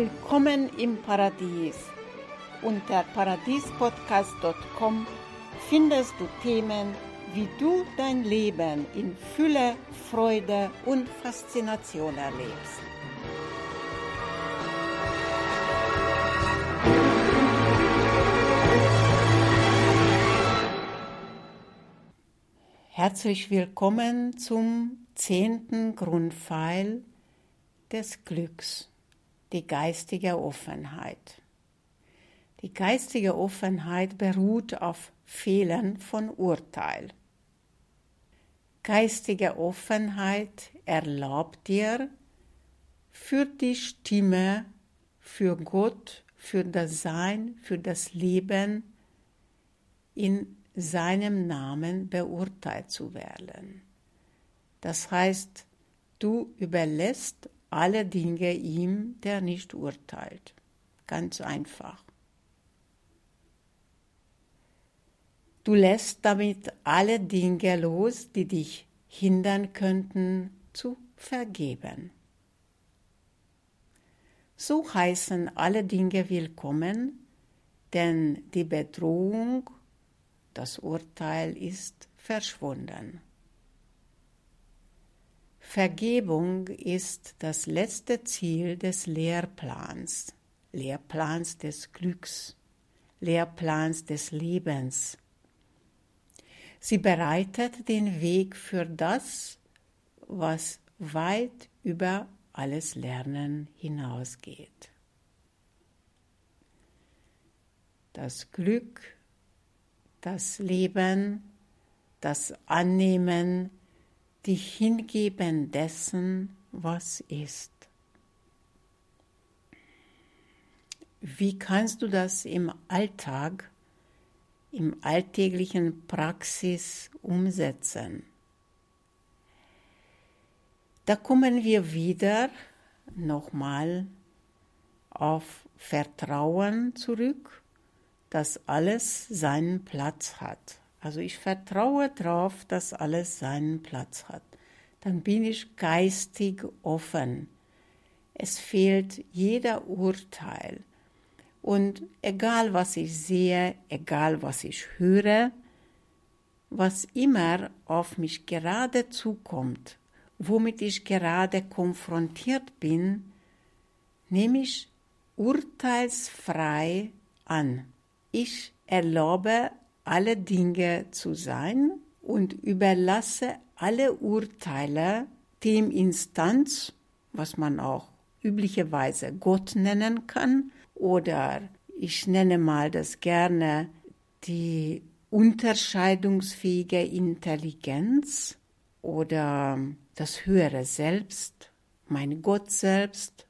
Willkommen im Paradies. Unter paradiespodcast.com findest du Themen, wie du dein Leben in Fülle, Freude und Faszination erlebst. Herzlich willkommen zum zehnten Grundpfeil des Glücks die geistige Offenheit. Die geistige Offenheit beruht auf Fehlen von Urteil. Geistige Offenheit erlaubt dir, für die Stimme, für Gott, für das Sein, für das Leben in seinem Namen beurteilt zu werden. Das heißt, du überlässt alle Dinge ihm, der nicht urteilt. Ganz einfach. Du lässt damit alle Dinge los, die dich hindern könnten, zu vergeben. So heißen alle Dinge willkommen, denn die Bedrohung, das Urteil ist verschwunden. Vergebung ist das letzte Ziel des Lehrplans, Lehrplans des Glücks, Lehrplans des Lebens. Sie bereitet den Weg für das, was weit über alles Lernen hinausgeht. Das Glück, das Leben, das Annehmen, dich hingeben dessen, was ist. Wie kannst du das im Alltag, im alltäglichen Praxis umsetzen? Da kommen wir wieder nochmal auf Vertrauen zurück, dass alles seinen Platz hat. Also ich vertraue darauf, dass alles seinen Platz hat. Dann bin ich geistig offen. Es fehlt jeder Urteil. Und egal was ich sehe, egal was ich höre, was immer auf mich gerade zukommt, womit ich gerade konfrontiert bin, nehme ich urteilsfrei an. Ich erlaube alle Dinge zu sein und überlasse alle Urteile dem Instanz, was man auch üblicherweise Gott nennen kann, oder ich nenne mal das gerne die unterscheidungsfähige Intelligenz oder das höhere Selbst, mein Gott selbst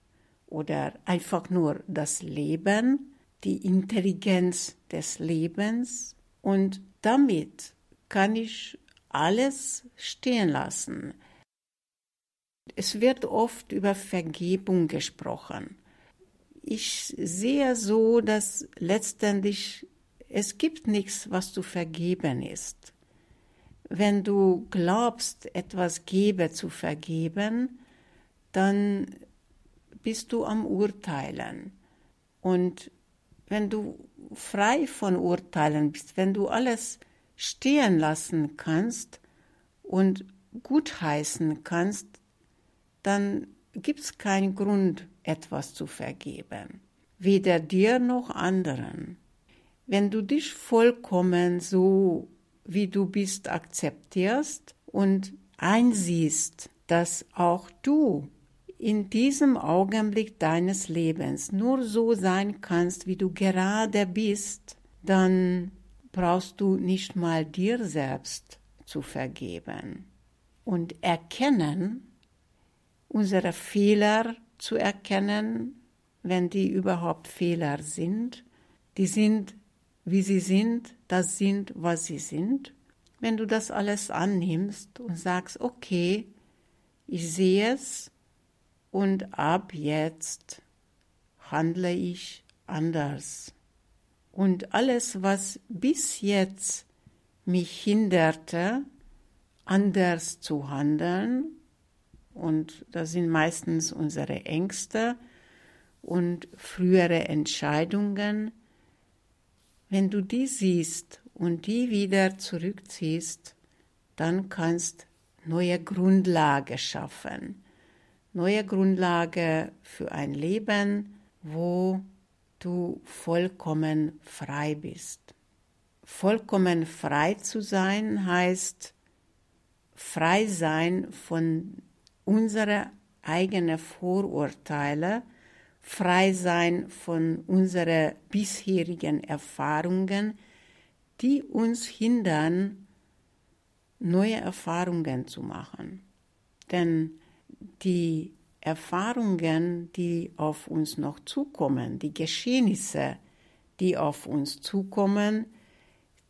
oder einfach nur das Leben, die Intelligenz des Lebens und damit kann ich alles stehen lassen. Es wird oft über Vergebung gesprochen. Ich sehe so, dass letztendlich es gibt nichts, was zu vergeben ist. Wenn du glaubst, etwas gebe zu vergeben, dann bist du am Urteilen. Und wenn du frei von Urteilen bist, wenn du alles stehen lassen kannst und gutheißen kannst, dann gibt es keinen Grund, etwas zu vergeben, weder dir noch anderen. Wenn du dich vollkommen so, wie du bist, akzeptierst und einsiehst, dass auch du in diesem Augenblick deines Lebens nur so sein kannst, wie du gerade bist, dann brauchst du nicht mal dir selbst zu vergeben. Und erkennen, unsere Fehler zu erkennen, wenn die überhaupt Fehler sind, die sind, wie sie sind, das sind, was sie sind. Wenn du das alles annimmst und sagst, okay, ich sehe es, und ab jetzt handle ich anders. Und alles, was bis jetzt mich hinderte, anders zu handeln, und das sind meistens unsere Ängste, und frühere Entscheidungen, wenn du die siehst und die wieder zurückziehst, dann kannst neue Grundlage schaffen. Neue Grundlage für ein Leben, wo du vollkommen frei bist. Vollkommen frei zu sein heißt frei sein von unseren eigenen Vorurteile, frei sein von unseren bisherigen Erfahrungen, die uns hindern, neue Erfahrungen zu machen. Denn die Erfahrungen, die auf uns noch zukommen, die Geschehnisse, die auf uns zukommen,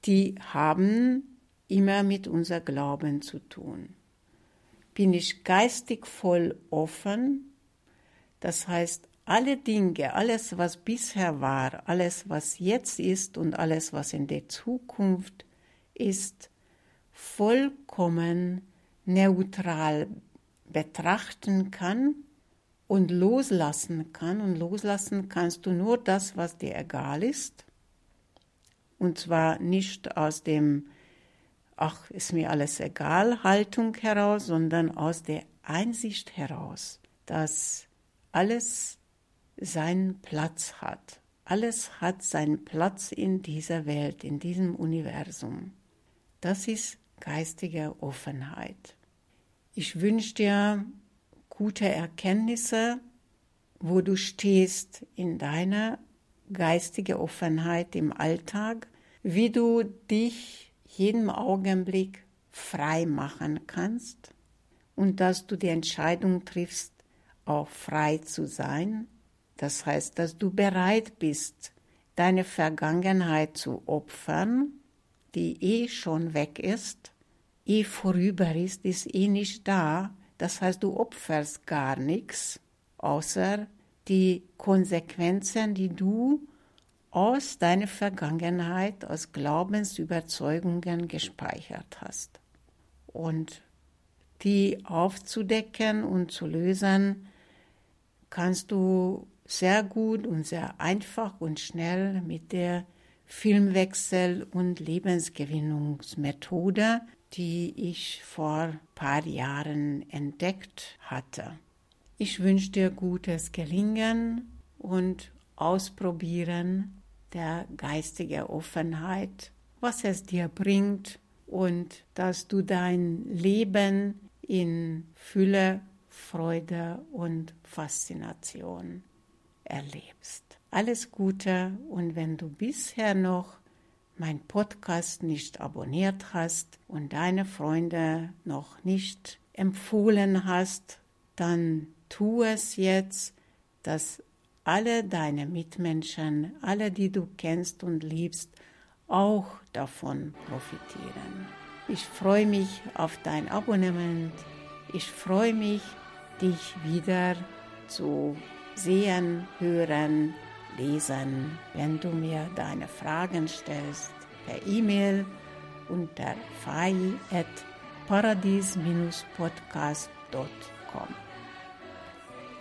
die haben immer mit unser Glauben zu tun. Bin ich geistig voll offen, das heißt, alle Dinge, alles, was bisher war, alles, was jetzt ist und alles, was in der Zukunft ist, vollkommen neutral betrachten kann und loslassen kann. Und loslassen kannst du nur das, was dir egal ist. Und zwar nicht aus dem, ach, ist mir alles egal, Haltung heraus, sondern aus der Einsicht heraus, dass alles seinen Platz hat. Alles hat seinen Platz in dieser Welt, in diesem Universum. Das ist geistige Offenheit. Ich wünsche dir gute Erkenntnisse, wo du stehst in deiner geistigen Offenheit im Alltag, wie du dich jeden Augenblick frei machen kannst und dass du die Entscheidung triffst, auch frei zu sein. Das heißt, dass du bereit bist, deine Vergangenheit zu opfern, die eh schon weg ist, eh vorüber ist, ist eh nicht da. Das heißt, du opferst gar nichts, außer die Konsequenzen, die du aus deiner Vergangenheit, aus Glaubensüberzeugungen gespeichert hast. Und die aufzudecken und zu lösen, kannst du sehr gut und sehr einfach und schnell mit der Filmwechsel- und Lebensgewinnungsmethode die ich vor ein paar Jahren entdeckt hatte. Ich wünsche dir gutes Gelingen und Ausprobieren der geistigen Offenheit, was es dir bringt und dass du dein Leben in Fülle, Freude und Faszination erlebst. Alles Gute und wenn du bisher noch mein Podcast nicht abonniert hast und deine Freunde noch nicht empfohlen hast, dann tu es jetzt, dass alle deine Mitmenschen, alle, die du kennst und liebst, auch davon profitieren. Ich freue mich auf dein Abonnement. Ich freue mich, dich wieder zu sehen, hören, lesen, wenn du mir deine Fragen stellst per E-Mail unter fai.paradies-podcast.com.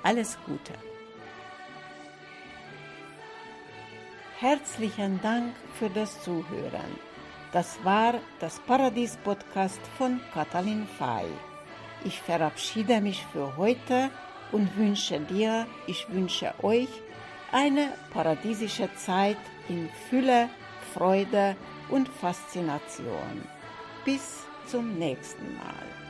Alles Gute! Herzlichen Dank für das Zuhören. Das war das Paradies-Podcast von Katalin Fay. Ich verabschiede mich für heute und wünsche dir, ich wünsche euch eine paradiesische Zeit in Fülle, Freude und Faszination. Bis zum nächsten Mal.